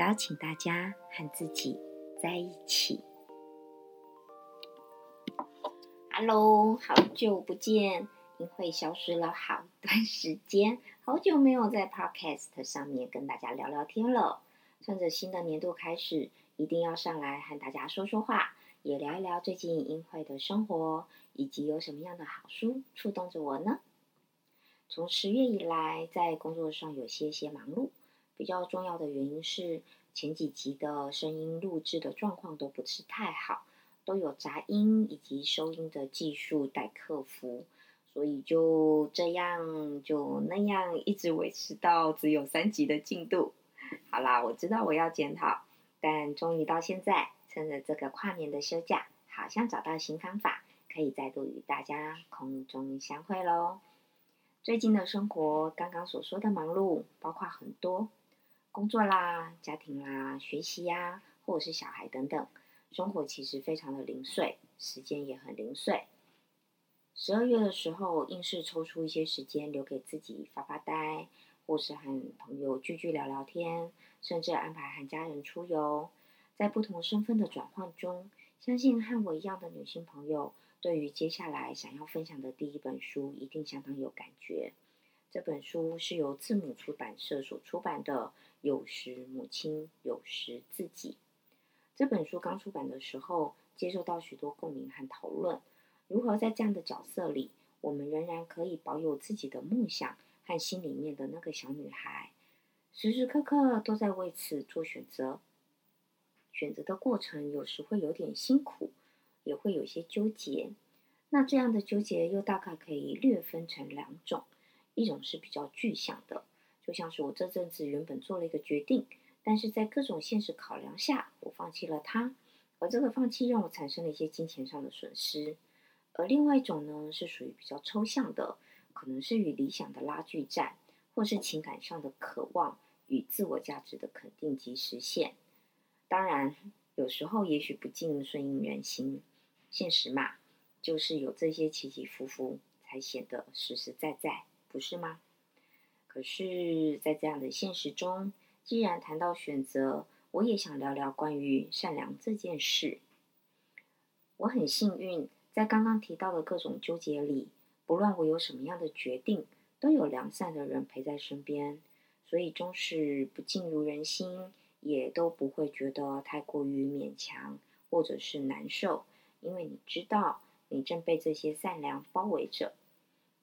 邀请大家和自己在一起。Hello，好久不见，因为消失了好一段时间，好久没有在 Podcast 上面跟大家聊聊天了。趁着新的年度开始，一定要上来和大家说说话，也聊一聊最近英会的生活，以及有什么样的好书触动着我呢？从十月以来，在工作上有些些忙碌。比较重要的原因是前几集的声音录制的状况都不是太好，都有杂音以及收音的技术待克服，所以就这样就那样一直维持到只有三集的进度。好啦，我知道我要检讨，但终于到现在，趁着这个跨年的休假，好像找到新方法，可以再度与大家空中相会喽。最近的生活，刚刚所说的忙碌，包括很多。工作啦，家庭啦，学习呀，或者是小孩等等，生活其实非常的零碎，时间也很零碎。十二月的时候，硬是抽出一些时间留给自己发发呆，或是和朋友聚聚聊聊天，甚至安排和家人出游。在不同身份的转换中，相信和我一样的女性朋友，对于接下来想要分享的第一本书，一定相当有感觉。这本书是由字母出版社所出版的。有时母亲，有时自己。这本书刚出版的时候，接受到许多共鸣和讨论。如何在这样的角色里，我们仍然可以保有自己的梦想和心里面的那个小女孩，时时刻刻都在为此做选择。选择的过程有时会有点辛苦，也会有些纠结。那这样的纠结又大概可以略分成两种：一种是比较具象的。就像是我这阵子原本做了一个决定，但是在各种现实考量下，我放弃了它，而这个放弃让我产生了一些金钱上的损失。而另外一种呢，是属于比较抽象的，可能是与理想的拉锯战，或是情感上的渴望与自我价值的肯定及实现。当然，有时候也许不尽顺应人心，现实嘛，就是有这些起起伏伏，才显得实实在在，不是吗？可是，在这样的现实中，既然谈到选择，我也想聊聊关于善良这件事。我很幸运，在刚刚提到的各种纠结里，不论我有什么样的决定，都有良善的人陪在身边，所以终是不尽如人心，也都不会觉得太过于勉强或者是难受，因为你知道，你正被这些善良包围着。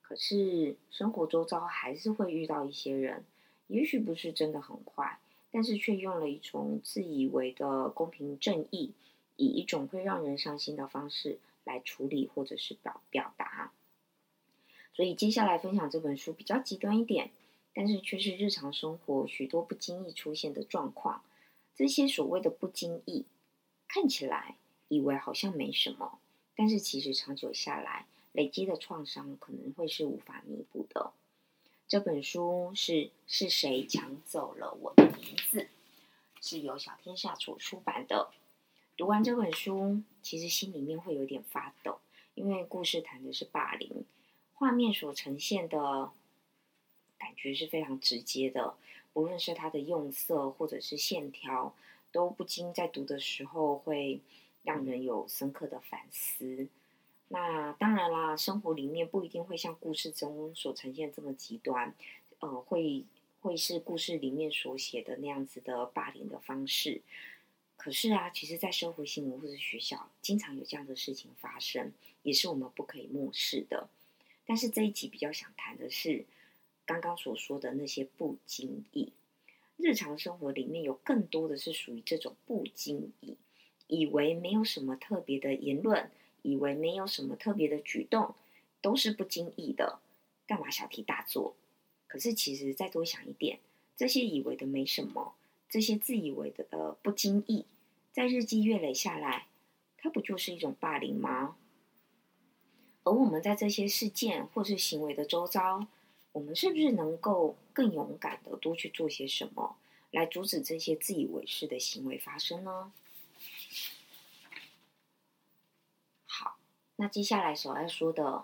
可是生活周遭还是会遇到一些人，也许不是真的很坏，但是却用了一种自以为的公平正义，以一种会让人伤心的方式来处理或者是表表达。所以接下来分享这本书比较极端一点，但是却是日常生活许多不经意出现的状况。这些所谓的不经意，看起来以为好像没什么，但是其实长久下来。累积的创伤可能会是无法弥补的。这本书是是谁抢走了我的名字？是由小天下所出版的。读完这本书，其实心里面会有点发抖，因为故事谈的是霸凌，画面所呈现的感觉是非常直接的，无论是它的用色或者是线条，都不禁在读的时候会让人有深刻的反思。那当然啦，生活里面不一定会像故事中所呈现这么极端，呃，会会是故事里面所写的那样子的霸凌的方式。可是啊，其实，在生活新闻或者学校，经常有这样的事情发生，也是我们不可以漠视的。但是这一集比较想谈的是，刚刚所说的那些不经意，日常生活里面有更多的是属于这种不经意，以为没有什么特别的言论。以为没有什么特别的举动，都是不经意的，干嘛小题大做？可是其实再多想一点，这些以为的没什么，这些自以为的呃不经意，在日积月累下来，它不就是一种霸凌吗？而我们在这些事件或是行为的周遭，我们是不是能够更勇敢的多去做些什么，来阻止这些自以为是的行为发生呢？好，那接下来所要说的，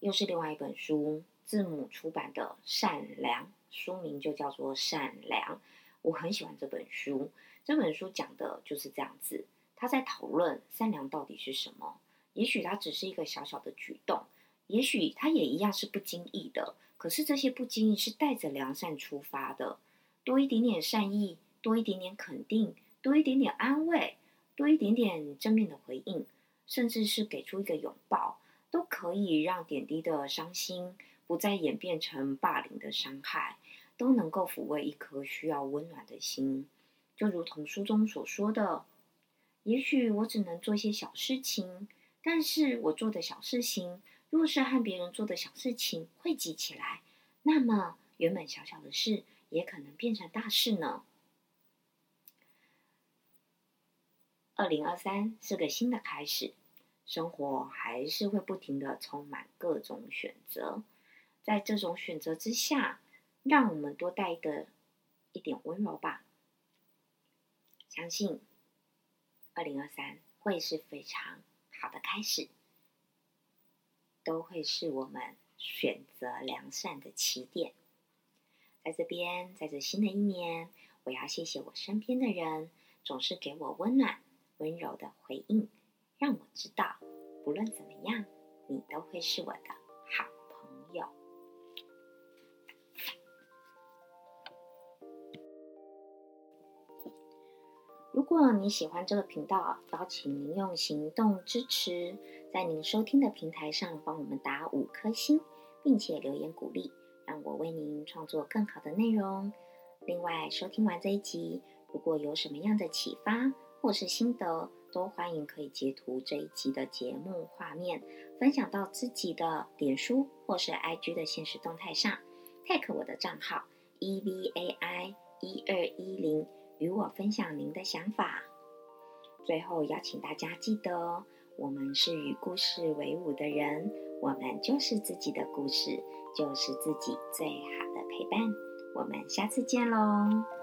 又是另外一本书，字母出版的《善良》，书名就叫做《善良》。我很喜欢这本书，这本书讲的就是这样子，他在讨论善良到底是什么。也许它只是一个小小的举动，也许它也一样是不经意的。可是这些不经意是带着良善出发的，多一点点善意，多一点点肯定，多一点点安慰，多一点点正面的回应，甚至是给出一个拥抱，都可以让点滴的伤心不再演变成霸凌的伤害，都能够抚慰一颗需要温暖的心。就如同书中所说的，也许我只能做些小事情。但是我做的小事情，若是和别人做的小事情汇集起来，那么原本小小的事也可能变成大事呢。二零二三是个新的开始，生活还是会不停的充满各种选择，在这种选择之下，让我们多带一个一点温柔吧。相信二零二三会是非常。好的开始，都会是我们选择良善的起点。在这边，在这新的一年，我要谢谢我身边的人，总是给我温暖、温柔的回应，让我知道，不论怎么样，你都会是我的好朋友。如果你喜欢这个频道，邀请您用行动支持，在您收听的平台上帮我们打五颗星，并且留言鼓励，让我为您创作更好的内容。另外，收听完这一集，如果有什么样的启发或是心得，都欢迎可以截图这一集的节目画面，分享到自己的脸书或是 IG 的现实动态上，tag 我的账号 e v a i 一二一零。与我分享您的想法。最后邀请大家记得，我们是与故事为伍的人，我们就是自己的故事，就是自己最好的陪伴。我们下次见喽！